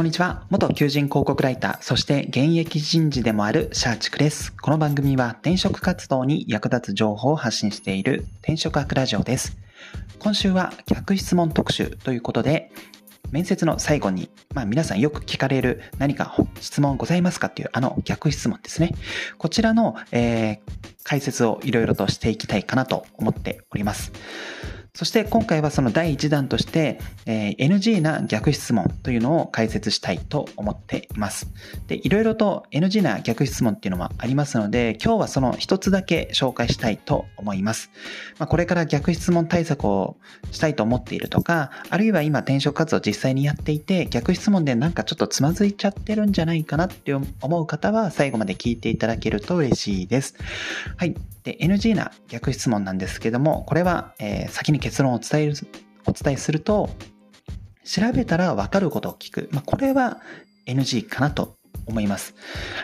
こんにちは。元求人広告ライター、そして現役人事でもあるシャーチクです。この番組は転職活動に役立つ情報を発信している転職アクラジオです。今週は逆質問特集ということで、面接の最後に、まあ皆さんよく聞かれる何か質問ございますかっていうあの逆質問ですね。こちらの、えー、解説をいろいろとしていきたいかなと思っております。そして今回はその第1弾として、えー、NG な逆質問というのを解説したいと思っています。で、いろいろと NG な逆質問っていうのはありますので、今日はその一つだけ紹介したいと思います。まあ、これから逆質問対策をしたいと思っているとか、あるいは今転職活動実際にやっていて、逆質問でなんかちょっとつまずいちゃってるんじゃないかなって思う方は最後まで聞いていただけると嬉しいです。はい。で、NG な逆質問なんですけども、これは、えー、先に結論を伝える、お伝えすると、調べたらわかることを聞く。まあ、これは NG かなと思います。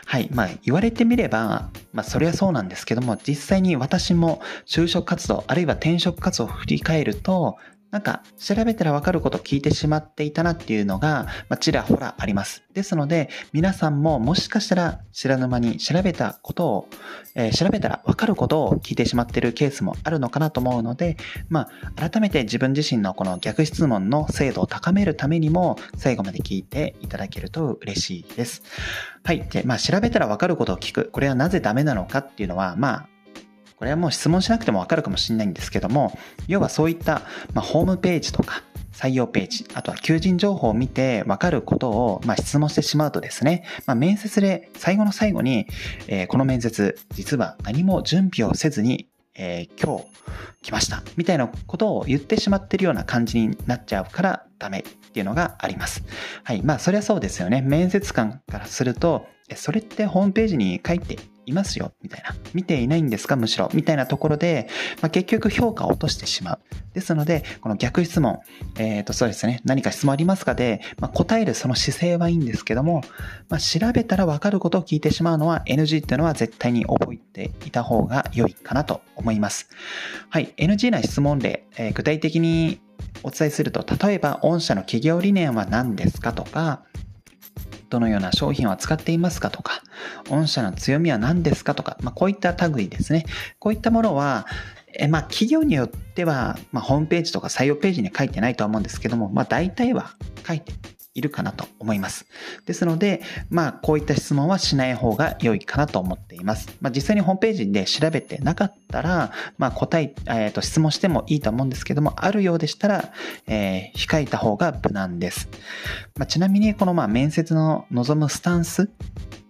はい。まあ、言われてみれば、まあ、それはそうなんですけども、実際に私も就職活動、あるいは転職活動を振り返ると、なんか調べたらわかることを聞いてしまっていたなっていうのが、まあ、ちらほらあります。ですので、皆さんももしかしたら知らぬ間に調べたことを、えー、調べたらわかることを聞いてしまっているケースもあるのかなと思うので、まあ、改めて自分自身のこの逆質問の精度を高めるためにも、最後まで聞いていただけると嬉しいです。はい。で、まあ、調べたらわかることを聞く。これはなぜダメなのかっていうのは、まあ、これはもう質問しなくてもわかるかもしれないんですけども、要はそういった、まあ、ホームページとか、採用ページ、あとは求人情報を見て分かることを、まあ、質問してしまうとですね、まあ、面接で最後の最後に、えー、この面接、実は何も準備をせずに、えー、今日来ました、みたいなことを言ってしまってるような感じになっちゃうからダメっていうのがあります。はい。まあ、そりゃそうですよね。面接官からすると、それってホームページに書いていますよ、みたいな。見ていないんですか、むしろ。みたいなところで、まあ、結局評価を落としてしまう。ですので、この逆質問、えっ、ー、と、そうですね。何か質問ありますかで、まあ、答えるその姿勢はいいんですけども、まあ、調べたらわかることを聞いてしまうのは NG っていうのは絶対に覚えていた方が良いかなと思います。はい。NG な質問例、えー、具体的にお伝えすると、例えば、御社の企業理念は何ですかとか、どのような商品を扱っていますかとか、御社の強みは何ですかとか、まあ、こういった類ですね。こういったものは、えまあ、企業によっては、まあ、ホームページとか採用ページに書いてないとは思うんですけども、まあ、大体は書いているかなと思います。ですので、まあ、こういった質問はしない方が良いかなと思っています。まあ、実際にホームページで調べてなかったら、まあ、答え、えっ、ー、と、質問してもいいと思うんですけども、あるようでしたら、えー、控えた方が無難です。まあ、ちなみに、この、まあ、面接の望むスタンス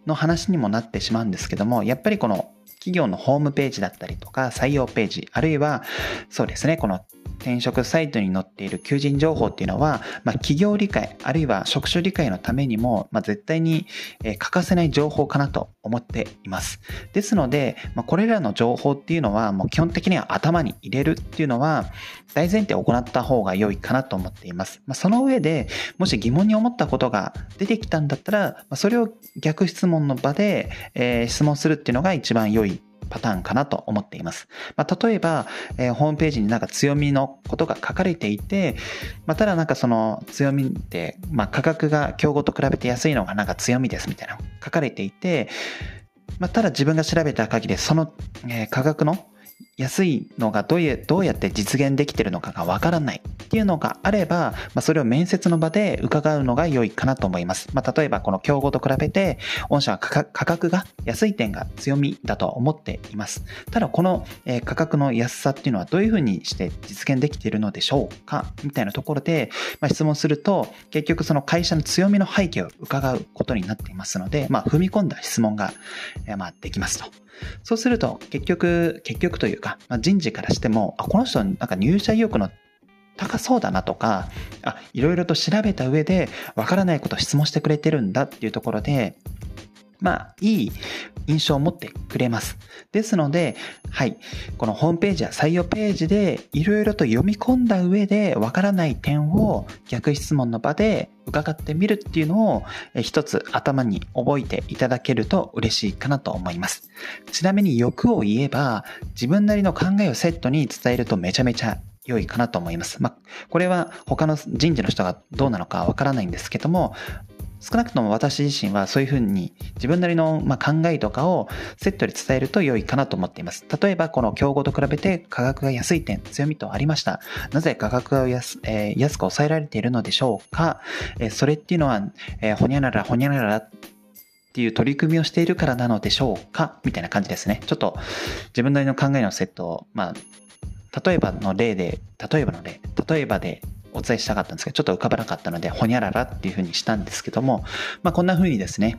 の話にもなってしまうんですけども、やっぱりこの企業のホームページだったりとか採用ページ、あるいはそうですね、この転職サイトに載っている求人情報っていうのは、まあ、企業理解、あるいは職種理解のためにも、まあ、絶対に欠かせない情報かなと思っています。ですので、まあ、これらの情報っていうのは、もう基本的には頭に入れるっていうのは、大前提を行った方が良いかなと思っています。ま、その上で、もし疑問に思ったことが出てきたんだったら、ま、それを逆質問の場で、えー、質問するっていうのが一番良いパターンかなと思っています。まあ、例えば、えー、ホームページになんか強みのことが書かれていて、まあ、ただなんかその強みって、まあ、価格が競合と比べて安いのがなんか強みですみたいな書かれていて、まあ、ただ自分が調べた限りその、えー、価格の安いのがどういうどうやって実現できてるのかがわからないっていうのがあれば、まあ、それを面接の場で伺うのが良いかなと思います。まあ、例えばこの競合と比べて、御社は価格が安い点が強みだと思っています。ただこの価格の安さっていうのはどういうふうにして実現できているのでしょうか？みたいなところで、まあ、質問すると、結局その会社の強みの背景を伺うことになっていますので、まあ、踏み込んだ質問が、まあ、できますと。そうすると、結局、結局というか、まあ、人事からしても、あ、この人なんか入社意欲の高そうだなとか、あ、いろいろと調べた上で、わからないことを質問してくれてるんだっていうところで、まあ、いい印象を持ってくれます。ですので、はい。このホームページや採用ページでいろいろと読み込んだ上でわからない点を逆質問の場で伺ってみるっていうのを一つ頭に覚えていただけると嬉しいかなと思います。ちなみに欲を言えば自分なりの考えをセットに伝えるとめちゃめちゃ良いかなと思います。まあ、これは他の人事の人がどうなのかわからないんですけども、少なくとも私自身はそういうふうに自分なりのま考えとかをセットで伝えると良いかなと思っています。例えばこの競合と比べて価格が安い点、強みとありました。なぜ価格が安,、えー、安く抑えられているのでしょうか、えー、それっていうのは、えー、ほにゃららほにゃららっていう取り組みをしているからなのでしょうか？みたいな感じですね。ちょっと自分なりの考えのセットを、まあ、例えばの例で、例えばの例、例えばでお伝えしたかったんですけど、ちょっと浮かばなかったので、ほにゃららっていう風にしたんですけども、まあ、こんな風にですね、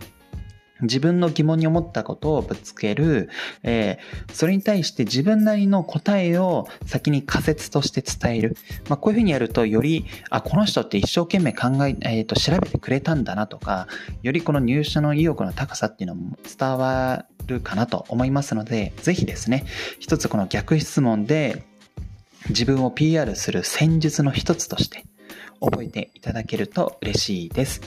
自分の疑問に思ったことをぶつける、えー、それに対して自分なりの答えを先に仮説として伝える。まあ、こういうふうにやると、より、あ、この人って一生懸命考え、えっ、ー、と、調べてくれたんだなとか、よりこの入社の意欲の高さっていうのも伝わるかなと思いますので、ぜひですね、一つこの逆質問で自分を PR する戦術の一つとして覚えていただけると嬉しいです。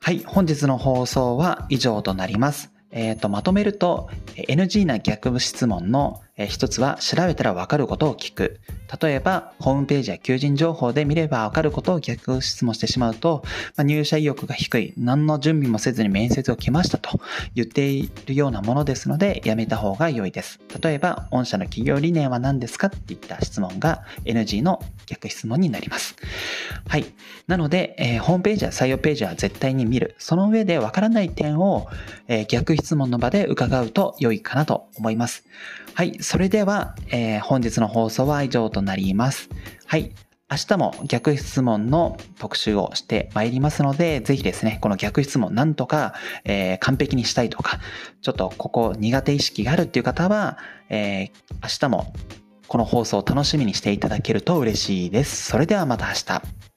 はい、本日の放送は以上となります。えっ、ー、と、まとめると、NG な逆質問の一つは調べたらわかることを聞く。例えば、ホームページや求人情報で見ればわかることを逆質問してしまうと、まあ、入社意欲が低い、何の準備もせずに面接を来ましたと言っているようなものですので、やめた方が良いです。例えば、御社の企業理念は何ですか？っていった質問が NG の逆質問になります。はい。なので、えー、ホームページや採用ページは絶対に見る。その上でわからない点を、えー、逆質問の場で伺うと良いかなと思います。はい。それでは、えー、本日の放送は以上となります。はい。明日も逆質問の特集をしてまいりますので、ぜひですね、この逆質問なんとか、えー、完璧にしたいとか、ちょっとここ苦手意識があるっていう方は、えー、明日もこの放送を楽しみにしていただけると嬉しいです。それではまた明日。